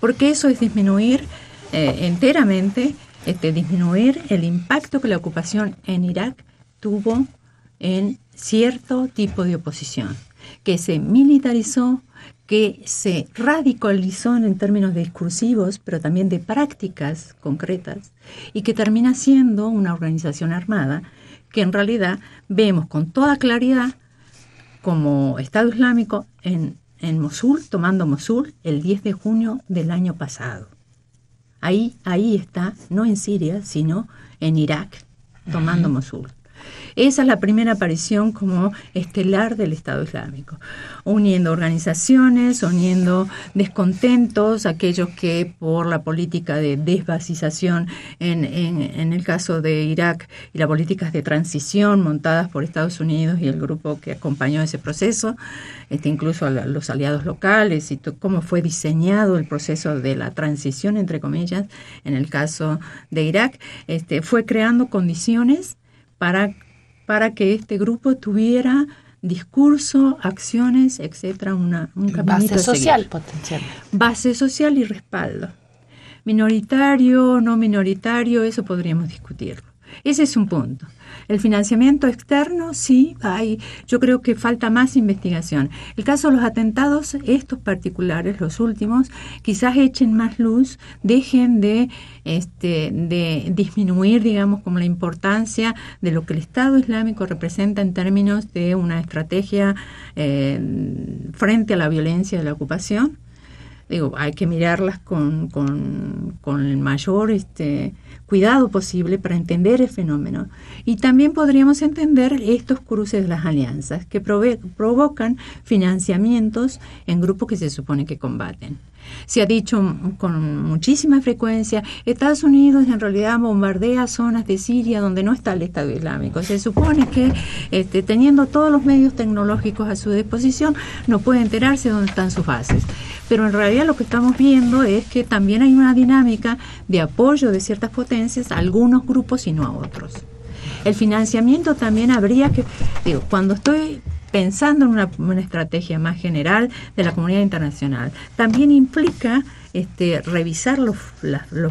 Porque eso es disminuir eh, enteramente, este, disminuir el impacto que la ocupación en Irak tuvo en cierto tipo de oposición, que se militarizó, que se radicalizó en términos discursivos, pero también de prácticas concretas, y que termina siendo una organización armada que en realidad vemos con toda claridad como Estado Islámico en en Mosul, tomando Mosul, el 10 de junio del año pasado. Ahí, ahí está, no en Siria, sino en Irak, tomando Mosul. Esa es la primera aparición como estelar del Estado Islámico, uniendo organizaciones, uniendo descontentos, aquellos que por la política de desbasización en, en, el caso de Irak y las políticas de transición montadas por Estados Unidos y el grupo que acompañó ese proceso, este, incluso a los aliados locales y cómo fue diseñado el proceso de la transición, entre comillas, en el caso de Irak, este, fue creando condiciones para para que este grupo tuviera discurso, acciones, etcétera, una, un Base social potencial. Base social y respaldo. Minoritario, no minoritario, eso podríamos discutirlo. Ese es un punto. El financiamiento externo, sí, hay. Yo creo que falta más investigación. El caso de los atentados, estos particulares, los últimos, quizás echen más luz, dejen de, este, de disminuir, digamos, como la importancia de lo que el Estado Islámico representa en términos de una estrategia eh, frente a la violencia de la ocupación digo, hay que mirarlas con, con, con el mayor este, cuidado posible para entender el fenómeno. Y también podríamos entender estos cruces de las alianzas que provocan financiamientos en grupos que se supone que combaten. Se ha dicho con muchísima frecuencia, Estados Unidos en realidad bombardea zonas de Siria donde no está el Estado Islámico. Se supone que este, teniendo todos los medios tecnológicos a su disposición no puede enterarse dónde están sus bases. Pero en realidad lo que estamos viendo es que también hay una dinámica de apoyo de ciertas potencias a algunos grupos y no a otros. El financiamiento también habría que, digo, cuando estoy pensando en una, estrategia más general de la comunidad internacional. También implica este, revisar los,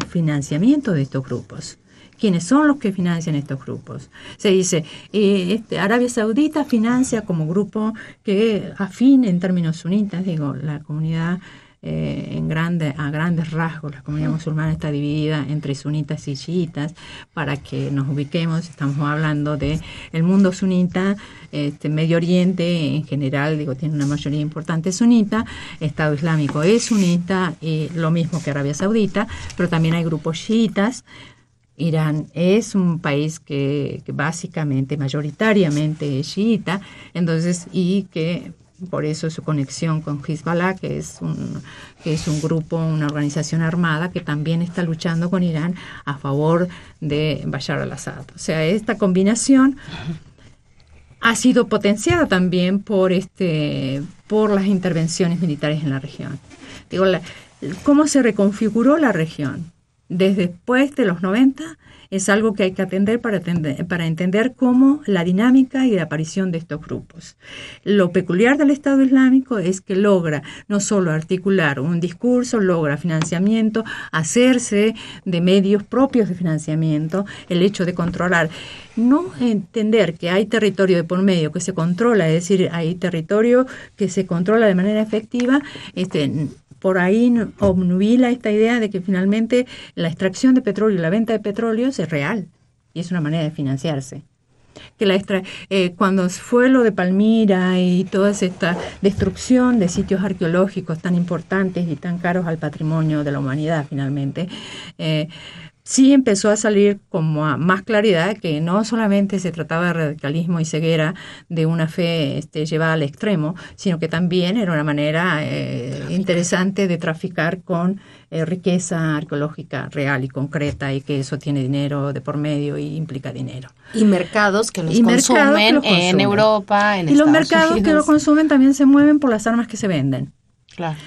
financiamientos de estos grupos quiénes son los que financian estos grupos. Se dice, eh, este, Arabia Saudita financia como grupo que afín en términos sunitas, digo, la comunidad eh, en grande, a grandes rasgos, la comunidad musulmana está dividida entre sunitas y chiitas. Para que nos ubiquemos, estamos hablando de el mundo sunita, este, Medio Oriente en general, digo, tiene una mayoría importante sunita, Estado Islámico es sunita, y lo mismo que Arabia Saudita, pero también hay grupos chiitas. Irán es un país que, que, básicamente, mayoritariamente es chiita, entonces, y que por eso su conexión con Hezbollah, que es un, que es un grupo, una organización armada que también está luchando con Irán a favor de Bashar al-Assad. O sea, esta combinación ha sido potenciada también por este por las intervenciones militares en la región. Digo, ¿cómo se reconfiguró la región? Desde después de los 90 es algo que hay que atender para, para entender cómo la dinámica y la aparición de estos grupos. Lo peculiar del Estado Islámico es que logra no solo articular un discurso, logra financiamiento, hacerse de medios propios de financiamiento, el hecho de controlar no entender que hay territorio de por medio que se controla, es decir, hay territorio que se controla de manera efectiva, este, por ahí obnubila esta idea de que finalmente la extracción de petróleo y la venta de petróleo es real y es una manera de financiarse. Que la extra, eh, cuando fue lo de Palmira y toda esta destrucción de sitios arqueológicos tan importantes y tan caros al patrimonio de la humanidad finalmente, eh, sí empezó a salir como a más claridad que no solamente se trataba de radicalismo y ceguera de una fe este, llevada al extremo, sino que también era una manera eh, interesante de traficar con eh, riqueza arqueológica real y concreta y que eso tiene dinero de por medio y implica dinero. Y mercados que los, consumen, en Europa, en Y los mercados que lo consumen también se mueven por las armas que se venden.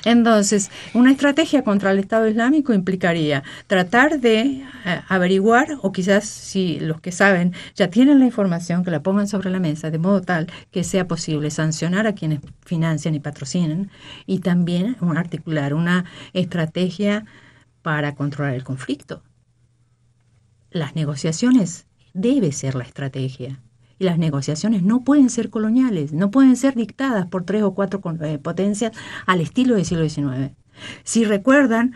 Entonces, una estrategia contra el Estado Islámico implicaría tratar de eh, averiguar, o quizás si los que saben ya tienen la información, que la pongan sobre la mesa, de modo tal que sea posible sancionar a quienes financian y patrocinan, y también articular una estrategia para controlar el conflicto. Las negociaciones debe ser la estrategia y las negociaciones no pueden ser coloniales, no pueden ser dictadas por tres o cuatro eh, potencias al estilo del siglo XIX. Si recuerdan,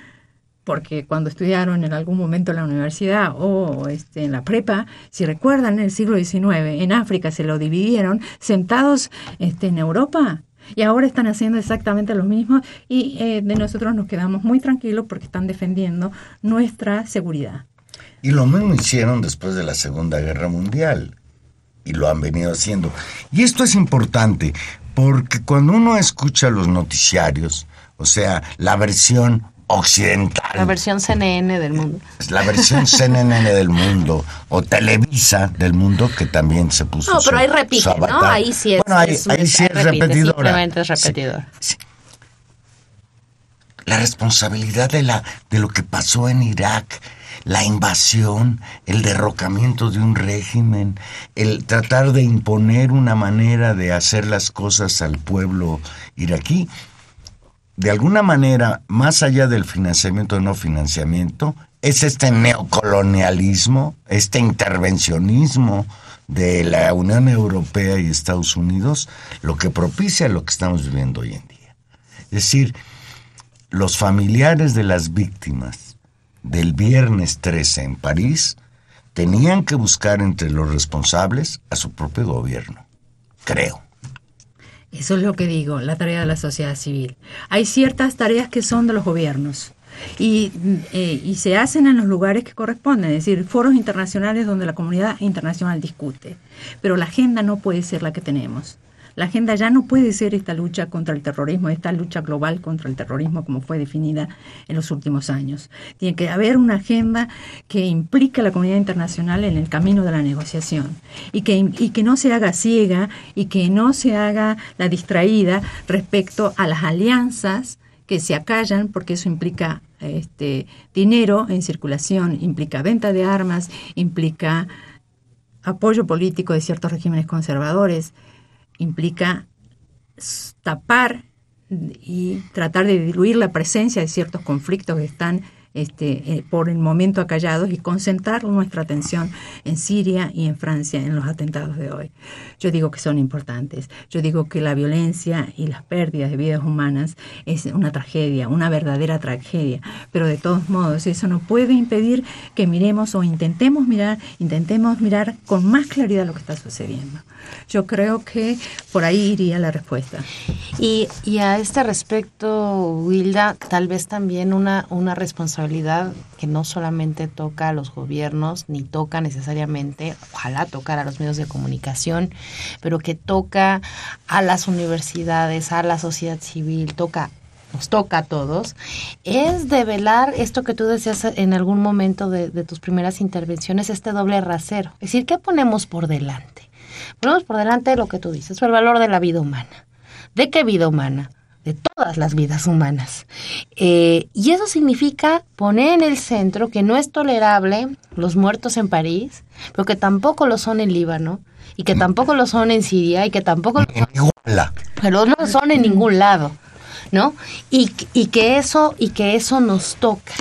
porque cuando estudiaron en algún momento en la universidad o este, en la prepa, si recuerdan en el siglo XIX, en África se lo dividieron sentados este, en Europa y ahora están haciendo exactamente lo mismo y eh, de nosotros nos quedamos muy tranquilos porque están defendiendo nuestra seguridad. Y lo mismo hicieron después de la Segunda Guerra Mundial y lo han venido haciendo. Y esto es importante porque cuando uno escucha los noticiarios, o sea, la versión occidental. La versión CNN del mundo. La versión CNN del mundo o Televisa del mundo que también se puso. No, pero ahí repite, ¿no? Ahí sí es. Bueno, ahí, sí es repetidora. Simplemente es repetidor. La responsabilidad de, la, de lo que pasó en Irak la invasión, el derrocamiento de un régimen, el tratar de imponer una manera de hacer las cosas al pueblo iraquí, de alguna manera, más allá del financiamiento o no financiamiento, es este neocolonialismo, este intervencionismo de la Unión Europea y Estados Unidos, lo que propicia lo que estamos viviendo hoy en día. Es decir, los familiares de las víctimas del viernes 13 en París tenían que buscar entre los responsables a su propio gobierno, creo. Eso es lo que digo, la tarea de la sociedad civil. Hay ciertas tareas que son de los gobiernos y, eh, y se hacen en los lugares que corresponden, es decir, foros internacionales donde la comunidad internacional discute. Pero la agenda no puede ser la que tenemos. La agenda ya no puede ser esta lucha contra el terrorismo, esta lucha global contra el terrorismo como fue definida en los últimos años. Tiene que haber una agenda que implique a la comunidad internacional en el camino de la negociación y que, y que no se haga ciega y que no se haga la distraída respecto a las alianzas que se acallan porque eso implica este, dinero en circulación, implica venta de armas, implica apoyo político de ciertos regímenes conservadores, implica tapar y tratar de diluir la presencia de ciertos conflictos que están este, eh, por el momento acallados y concentrar nuestra atención en Siria y en Francia en los atentados de hoy. Yo digo que son importantes. Yo digo que la violencia y las pérdidas de vidas humanas es una tragedia, una verdadera tragedia. Pero de todos modos, eso no puede impedir que miremos o intentemos mirar, intentemos mirar con más claridad lo que está sucediendo. Yo creo que por ahí iría la respuesta. Y, y a este respecto, Wilda, tal vez también una, una responsabilidad que no solamente toca a los gobiernos, ni toca necesariamente, ojalá tocar a los medios de comunicación, pero que toca a las universidades, a la sociedad civil, toca nos toca a todos, es develar esto que tú decías en algún momento de, de tus primeras intervenciones, este doble rasero. Es decir, ¿qué ponemos por delante? Ponemos por delante lo que tú dices, el valor de la vida humana. ¿De qué vida humana? De todas las vidas humanas. Eh, y eso significa poner en el centro que no es tolerable los muertos en París, pero que tampoco lo son en Líbano, y que tampoco lo son en Siria, y que tampoco lo son, pero no lo son en ningún lado, ¿no? Y, y, que eso, y que eso nos toca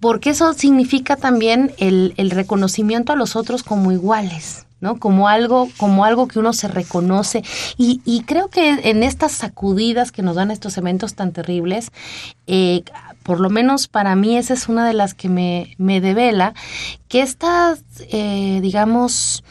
porque eso significa también el, el, reconocimiento a los otros como iguales. ¿No? Como algo, como algo que uno se reconoce. Y, y, creo que en estas sacudidas que nos dan estos eventos tan terribles, eh, por lo menos para mí esa es una de las que me, me devela, que estas, eh, digamos,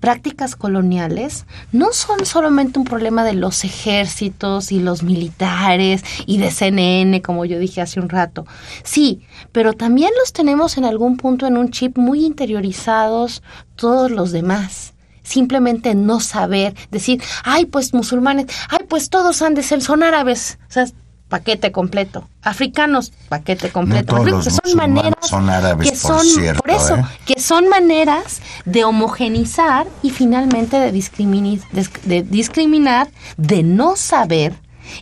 prácticas coloniales no son solamente un problema de los ejércitos y los militares y de CNN, como yo dije hace un rato. Sí, pero también los tenemos en algún punto en un chip muy interiorizados todos los demás simplemente no saber, decir, ay, pues musulmanes, ay, pues todos han de ser, son árabes. O sea, paquete completo. Africanos, paquete completo. No son maneras son árabes, que son, por, cierto, por eso, ¿eh? que son maneras de homogenizar y finalmente de discriminar, de discriminar, de no saber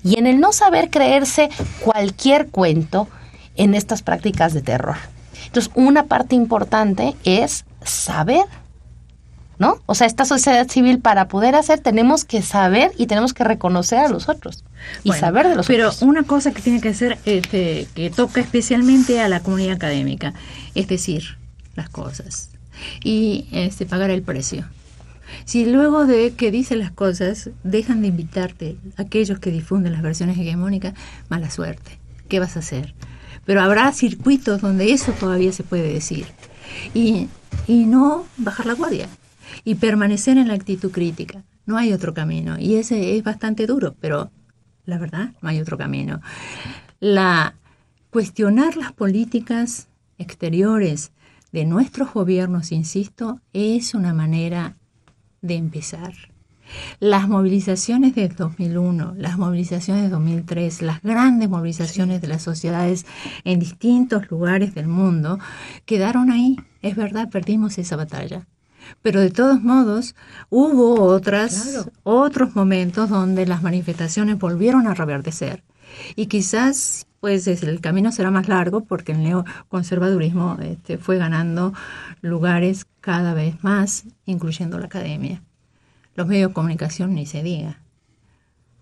y en el no saber creerse cualquier cuento en estas prácticas de terror. Entonces, una parte importante es saber ¿no? O sea, esta sociedad civil para poder hacer tenemos que saber y tenemos que reconocer a los otros y Bueno, saber de los pero otros. una cosa que tiene que ser, este, que toca especialmente a la comunidad académica, es decir, las cosas y este, pagar el precio. Si luego de que dicen las cosas dejan de invitarte aquellos que difunden las versiones hegemónicas, mala suerte. ¿Qué vas a hacer? Pero habrá circuitos donde eso todavía se puede decir. Y, y no bajar la guardia y permanecer en la actitud crítica. No hay otro camino. Y ese es bastante duro, pero la verdad, no hay otro camino. La cuestionar las políticas exteriores de nuestros gobiernos, insisto, es una manera de empezar. Las movilizaciones de 2001, las movilizaciones de 2003, las grandes movilizaciones de las sociedades en distintos lugares del mundo quedaron ahí. Es verdad, perdimos esa batalla. Pero de todos modos, hubo otras, Claro. otros momentos donde las manifestaciones volvieron a reverdecer. Y quizás, pues, es- el camino será más largo porque el neoconservadurismo este, fue ganando lugares cada vez más, incluyendo la academia. Los medios de comunicación ni se diga.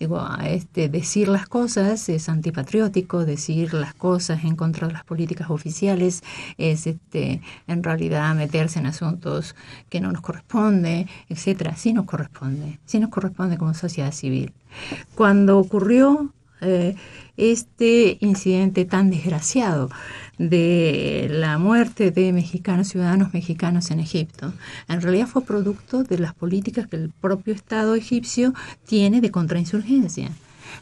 Digo, este, decir las cosas es antipatriótico, decir las cosas en contra de las políticas oficiales es este, en realidad meterse en asuntos que no nos corresponde, etcétera. Sí nos corresponde, sí nos corresponde como sociedad civil. Cuando ocurrió eh, este incidente tan desgraciado de la muerte de mexicanos, ciudadanos mexicanos en Egipto, en realidad fue producto de las políticas que el propio Estado egipcio tiene de contrainsurgencia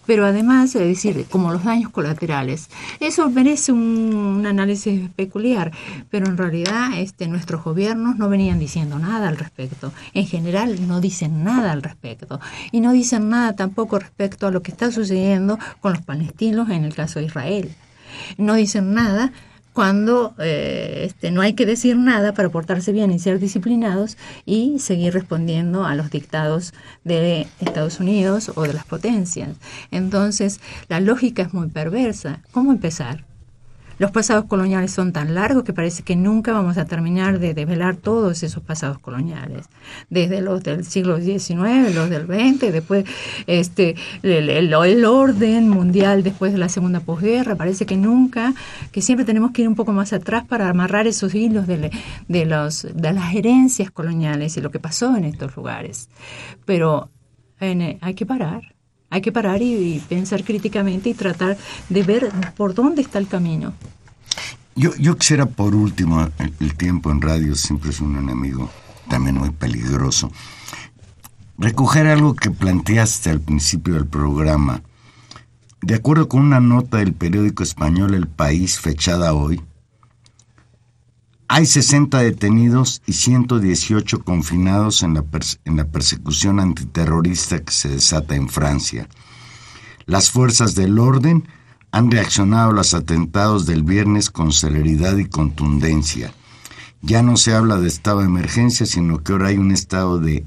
pero además, es decir, como los daños colaterales. Eso merece un, análisis peculiar, pero en realidad este, nuestros gobiernos no venían diciendo nada al respecto. En general no dicen nada al respecto. Y no dicen nada tampoco respecto a lo que está sucediendo con los palestinos en el caso de Israel. No dicen nada cuando eh, este, no hay que decir nada para portarse bien y ser disciplinados y seguir respondiendo a los dictados de Estados Unidos o de las potencias. Entonces, la lógica es muy perversa. ¿Cómo empezar? Los pasados coloniales son tan largos que parece que nunca vamos a terminar de desvelar todos esos pasados coloniales. Desde los del siglo XIX, los del XX, después este, el, orden mundial después de la segunda posguerra. Parece que nunca, que siempre tenemos que ir un poco más atrás para amarrar esos hilos de, las herencias coloniales y lo que pasó en estos lugares. Pero hay que parar. Hay que parar y, pensar críticamente y tratar de ver por dónde está el camino. Yo, yo quisiera por último, el, tiempo en radio siempre es un enemigo también muy peligroso, recoger algo que planteaste al principio del programa. De acuerdo con una nota del periódico español El País fechada hoy, hay 60 detenidos y 118 confinados en la, persecución antiterrorista que se desata en Francia. Las fuerzas del orden han reaccionado a los atentados del viernes con celeridad y contundencia. Ya no se habla de estado de emergencia, sino que ahora hay un estado de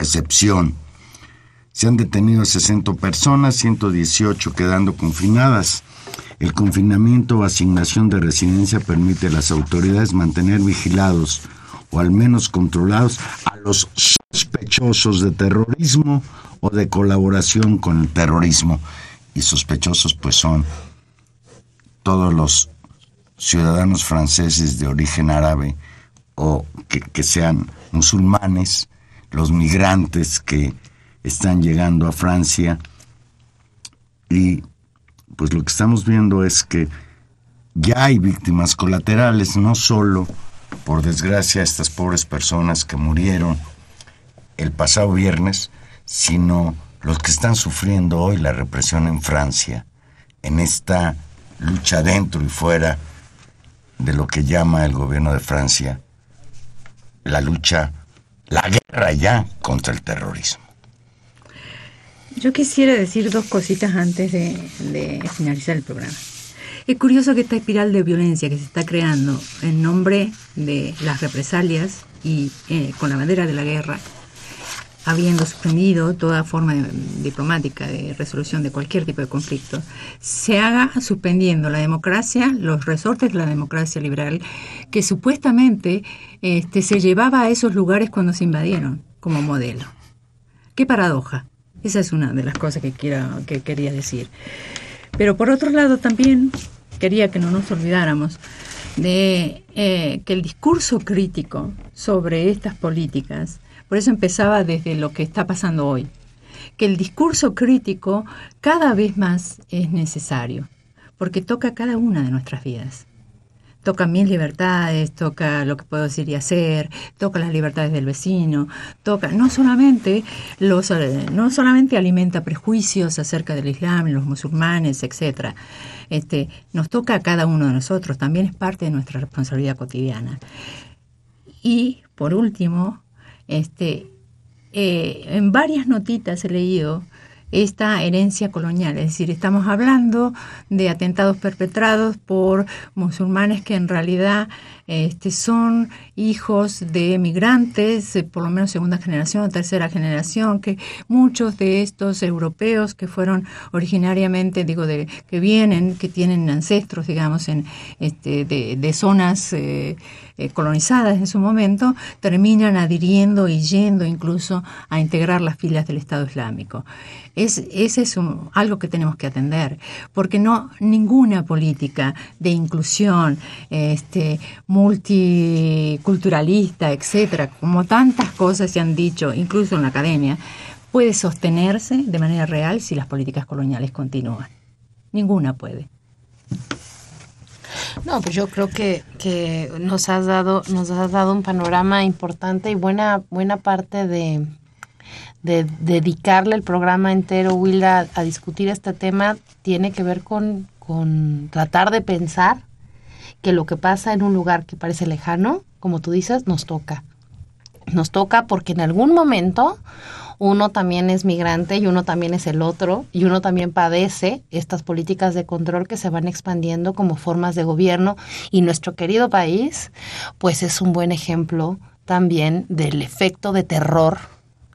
excepción. Se han detenido 60 personas, 118 quedando confinadas. El confinamiento o asignación de residencia permite a las autoridades mantener vigilados o al menos controlados a los sospechosos de terrorismo o de colaboración con el terrorismo. Y sospechosos pues son todos los ciudadanos franceses de origen árabe o que, que sean musulmanes, los migrantes que están llegando a Francia y pues lo que estamos viendo es que ya hay víctimas colaterales, no solo, por desgracia, estas pobres personas que murieron el pasado viernes, sino los que están sufriendo hoy la represión en Francia, en esta lucha dentro y fuera de lo que llama el gobierno de Francia la lucha, la guerra ya contra el terrorismo. Yo quisiera decir dos cositas antes de, finalizar el programa. Es curioso que esta espiral de violencia que se está creando en nombre de las represalias y eh, con la bandera de la guerra, habiendo suspendido toda forma diplomática de resolución de cualquier tipo de conflicto, se haga suspendiendo la democracia, los resortes de la democracia liberal, que supuestamente este, se llevaba a esos lugares cuando se invadieron como modelo. Qué paradoja. Esa es una de las cosas que, quería decir. Pero por otro lado también quería que no nos olvidáramos de eh, que el discurso crítico sobre estas políticas, por eso empezaba desde lo que está pasando hoy, que el discurso crítico cada vez más es necesario, porque toca cada una de nuestras vidas toca mis libertades, toca lo que puedo decir y hacer, toca las libertades del vecino, toca no solamente los eh, no solamente alimenta prejuicios acerca del Islam, los musulmanes, etcétera. Este, nos toca a cada uno de nosotros, también es parte de nuestra responsabilidad cotidiana. Y por último, este, eh, en varias notitas he leído esta herencia colonial. Es decir, estamos hablando de atentados perpetrados por musulmanes que en realidad este, son hijos de migrantes, eh, por lo menos segunda generación o tercera generación, que muchos de estos europeos que fueron originariamente, digo, de, que vienen, que tienen ancestros, digamos, en, este, de, zonas eh, eh, colonizadas en su momento, terminan adhiriendo y yendo incluso a integrar las filas del Estado Islámico. Es, ese es algo que tenemos que atender, porque no ninguna política de inclusión, este, multiculturalista, etcétera, como tantas cosas se han dicho, incluso en la academia, puede sostenerse de manera real si las políticas coloniales continúan. Ninguna puede. No, pues yo creo que, que nos has dado, nos has dado un panorama importante y buena, buena parte de, de dedicarle el programa entero, Wilda, a, discutir este tema, tiene que ver con, con tratar de pensar que lo que pasa en un lugar que parece lejano, como tú dices, nos toca. Nos toca porque en algún momento uno también es migrante y uno también es el otro y uno también padece estas políticas de control que se van expandiendo como formas de gobierno y nuestro querido país pues es un buen ejemplo también del efecto de terror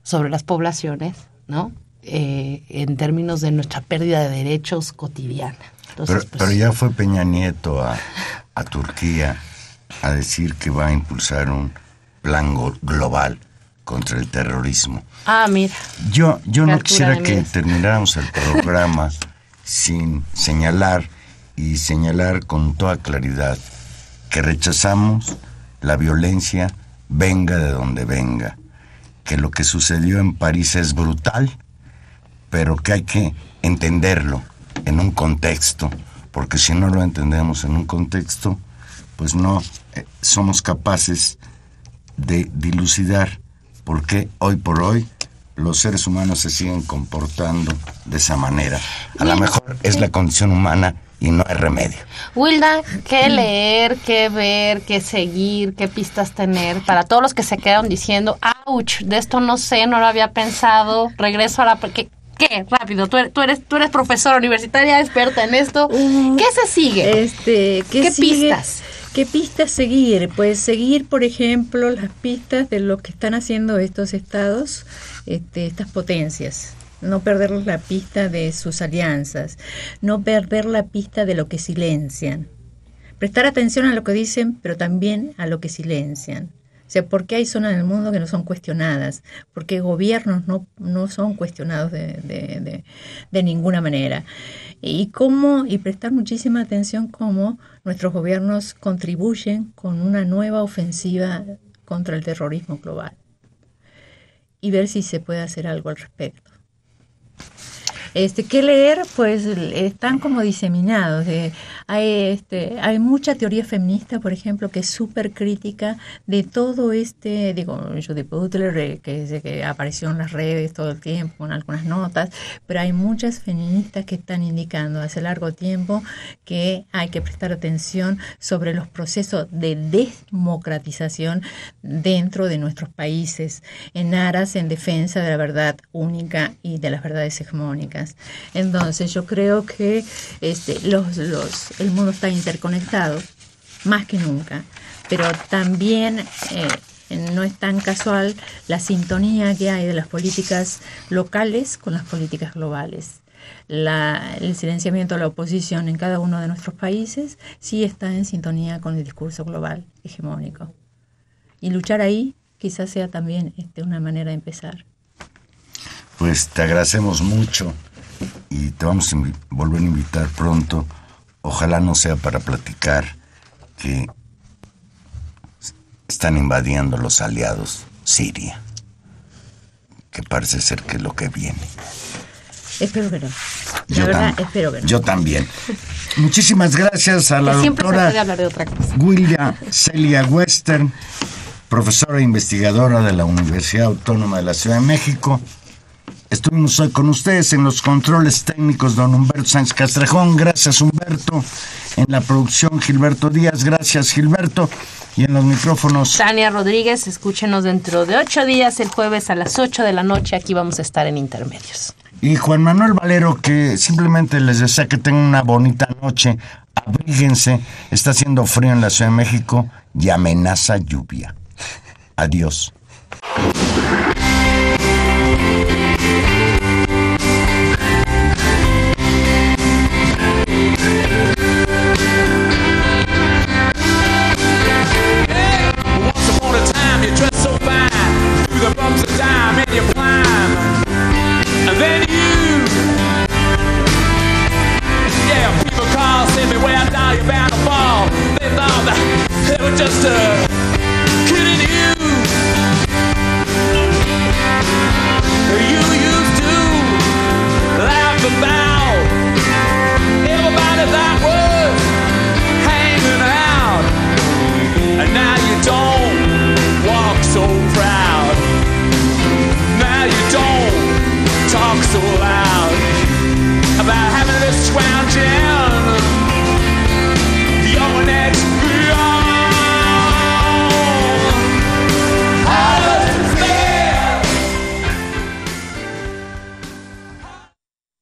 sobre las poblaciones, ¿no? Eh, en términos de nuestra pérdida de derechos cotidiana. Pues, pero, ya fue Peña Nieto a, a Turquía a decir que va a impulsar un plan global contra el terrorismo. Ah, mira. Yo, yo no quisiera que termináramos el programa sin señalar y señalar con toda claridad que rechazamos la violencia venga de donde venga, que lo que sucedió en París es brutal, pero que hay que entenderlo en un contexto, porque si no lo entendemos en un contexto, pues no eh, somos capaces de dilucidar por qué hoy por hoy los seres humanos se siguen comportando de esa manera. A lo mejor es la condición humana y no hay remedio. Wilda, ¿qué leer, qué ver, qué seguir, qué pistas tener? Para todos los que se quedan diciendo, ouch, de esto no sé, no lo había pensado, regreso a la... ¿Qué? ¿Qué? Rápido, tú eres, tú eres, tú eres profesora universitaria, experta en esto. Uh, ¿Qué se sigue? Este, ¿Qué, pistas? ¿Qué pistas seguir? Pues seguir, por ejemplo, las pistas de lo que están haciendo estos estados, este, estas potencias. No perder la pista de sus alianzas, no perder la pista de lo que silencian. Prestar atención a lo que dicen, pero también a lo que silencian. O sea, ¿por qué hay zonas del mundo que no son cuestionadas? Porque gobiernos no, no son cuestionados de, de, de ninguna manera y cómo y prestar muchísima atención cómo nuestros gobiernos contribuyen con una nueva ofensiva contra el terrorismo global y ver si se puede hacer algo al respecto. Este, ¿Qué leer? Pues están como diseminados. hay, este, hay mucha teoría feminista, por ejemplo, que es súper crítica de todo este, digo, Judith Butler, eh, que, que apareció en las redes todo el tiempo con algunas notas, pero hay muchas feministas que están indicando hace largo tiempo que hay que prestar atención sobre los procesos de democratización dentro de nuestros países, en aras, en defensa de la verdad única y de las verdades hegemónicas. Entonces yo creo que este, los, los, el mundo está interconectado más que nunca, pero también eh, no es tan casual la sintonía que hay de las políticas locales con las políticas globales. El silenciamiento de la oposición en cada uno de nuestros países sí está en sintonía con el discurso global hegemónico. Y luchar ahí quizás sea también este, una manera de empezar. Pues te agradecemos mucho y te vamos a volver a invitar pronto. Ojalá no sea para platicar que están invadiendo los aliados Siria, que parece ser que es lo que viene. Espero que no. yo verdad, espero que Yo también. Muchísimas gracias a la doctora William Celia Western, profesora e investigadora de la Universidad Autónoma de la Ciudad de México. Estuvimos hoy con ustedes en los controles técnicos, don Humberto Sánchez Castrejón. Gracias, Humberto. En la producción, Gilberto Díaz. Gracias, Gilberto. Y en los micrófonos. Tania Rodríguez, escúchenos dentro de ocho días, el jueves a las ocho de la noche. Aquí vamos a estar en Intermedios. Y Juan Manuel Valero, que simplemente les desea que tengan una bonita noche. Abríguense. Está haciendo frío en la Ciudad de México y amenaza lluvia. Adiós.